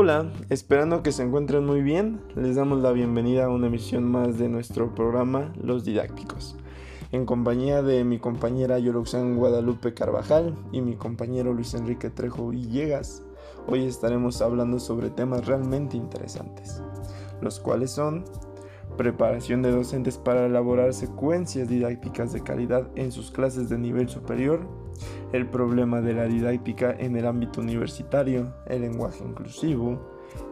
Hola, esperando que se encuentren muy bien, les damos la bienvenida a una emisión más de nuestro programa Los Didácticos, en compañía de mi compañera Yoroxan Guadalupe Carvajal y mi compañero Luis Enrique Trejo Villegas. Hoy estaremos hablando sobre temas realmente interesantes, los cuales son preparación de docentes para elaborar secuencias didácticas de calidad en sus clases de nivel superior, el problema de la didáctica en el ámbito universitario, el lenguaje inclusivo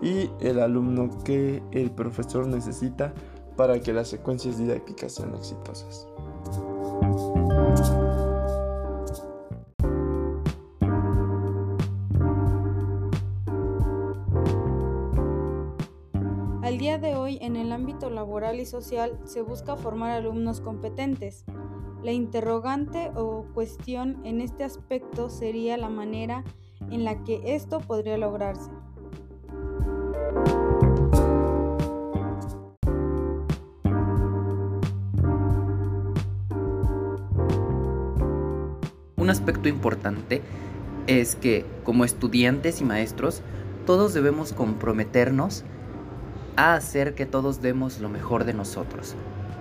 y el alumno que el profesor necesita para que las secuencias didácticas sean exitosas. Al día de hoy, en el ámbito laboral y social, se busca formar alumnos competentes, la interrogante o cuestión en este aspecto sería la manera en la que esto podría lograrse. Un aspecto importante es que como estudiantes y maestros todos debemos comprometernos a hacer que todos demos lo mejor de nosotros,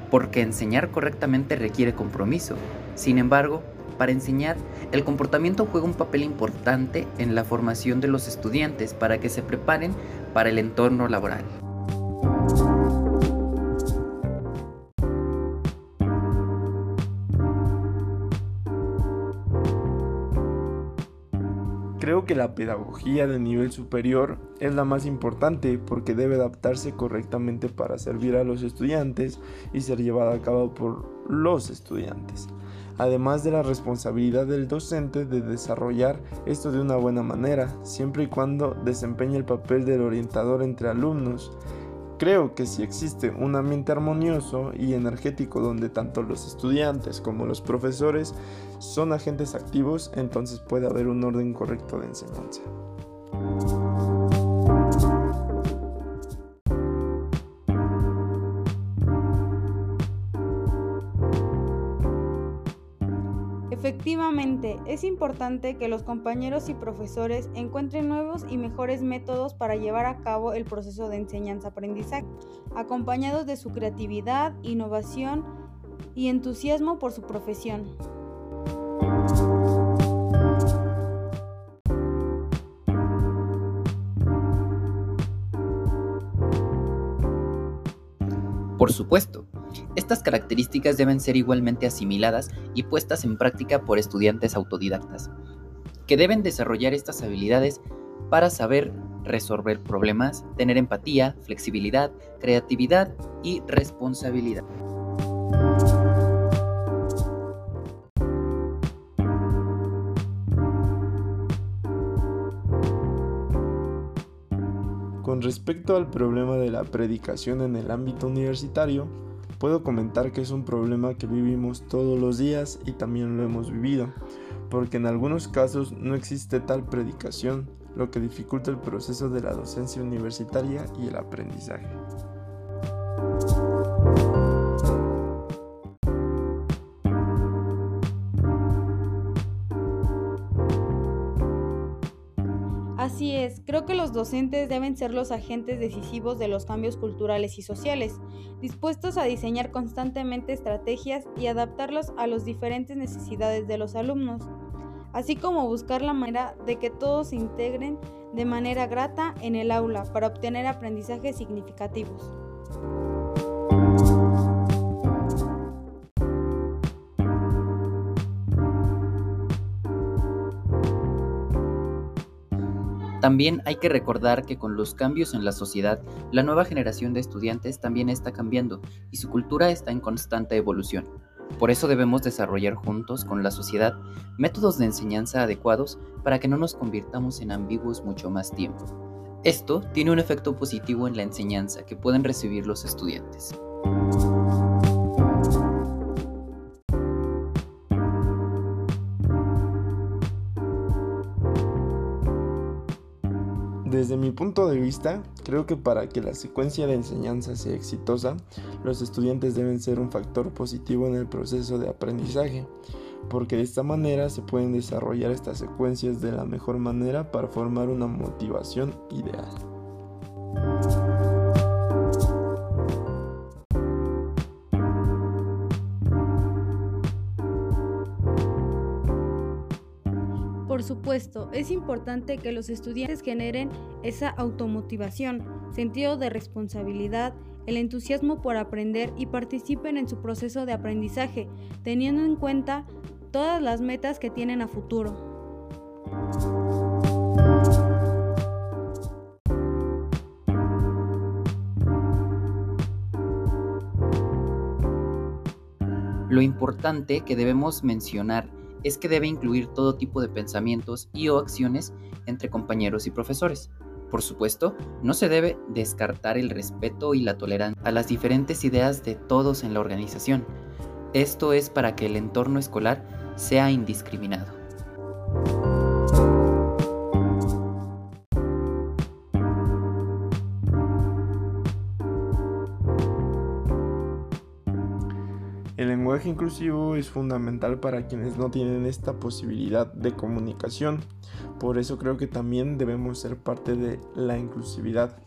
porque enseñar correctamente requiere compromiso. Sin embargo, para enseñar, el comportamiento juega un papel importante en la formación de los estudiantes para que se preparen para el entorno laboral. Creo que la pedagogía de nivel superior es la más importante porque debe adaptarse correctamente para servir a los estudiantes y ser llevada a cabo por los estudiantes. Además de la responsabilidad del docente de desarrollar esto de una buena manera, siempre y cuando desempeñe el papel del orientador entre alumnos, Creo que si existe un ambiente armonioso y energético donde tanto los estudiantes como los profesores son agentes activos, entonces puede haber un orden correcto de enseñanza. Efectivamente, es importante que los compañeros y profesores encuentren nuevos y mejores métodos para llevar a cabo el proceso de enseñanza-aprendizaje, acompañados de su creatividad, innovación y entusiasmo por su profesión. Por supuesto, estas características deben ser igualmente asimiladas y puestas en práctica por estudiantes autodidactas, que deben desarrollar estas habilidades para saber resolver problemas, tener empatía, flexibilidad, creatividad y responsabilidad. Con respecto al problema de la predicación en el ámbito universitario, puedo comentar que es un problema que vivimos todos los días y también lo hemos vivido, porque en algunos casos no existe tal predicación, lo que dificulta el proceso de la docencia universitaria y el aprendizaje. Así es, creo que los docentes deben ser los agentes decisivos de los cambios culturales y sociales, dispuestos a diseñar constantemente estrategias y adaptarlos a las diferentes necesidades de los alumnos, así como buscar la manera de que todos se integren de manera grata en el aula para obtener aprendizajes significativos. También hay que recordar que con los cambios en la sociedad, la nueva generación de estudiantes también está cambiando y su cultura está en constante evolución. Por eso debemos desarrollar juntos con la sociedad métodos de enseñanza adecuados para que no nos convirtamos en ambiguos mucho más tiempo. Esto tiene un efecto positivo en la enseñanza que pueden recibir los estudiantes. Punto de vista, creo que para que la secuencia de enseñanza sea exitosa, los estudiantes deben ser un factor positivo en el proceso de aprendizaje, porque de esta manera se pueden desarrollar estas secuencias de la mejor manera para formar una motivación ideal. Supuesto, es importante que los estudiantes generen esa automotivación, sentido de responsabilidad, el entusiasmo por aprender y participen en su proceso de aprendizaje, teniendo en cuenta todas las metas que tienen a futuro. Lo importante que debemos mencionar es que debe incluir todo tipo de pensamientos y o acciones entre compañeros y profesores. Por supuesto, no se debe descartar el respeto y la tolerancia a las diferentes ideas de todos en la organización. Esto es para que el entorno escolar sea indiscriminado. Lenguaje inclusivo es fundamental para quienes no tienen esta posibilidad de comunicación. Por eso creo que también debemos ser parte de la inclusividad.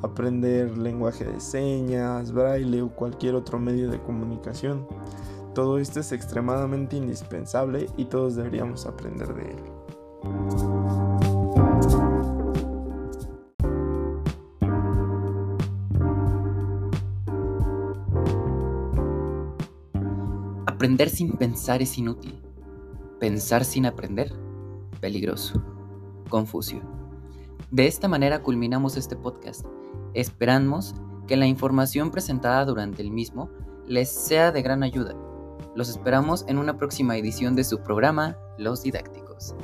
Aprender lenguaje de señas, braille o cualquier otro medio de comunicación. Todo esto es extremadamente indispensable y todos deberíamos aprender de él. Aprender sin pensar es inútil. Pensar sin aprender, peligroso. Confucio. De esta manera culminamos este podcast. Esperamos que la información presentada durante el mismo les sea de gran ayuda. Los esperamos en una próxima edición de su programa Los Didácticos.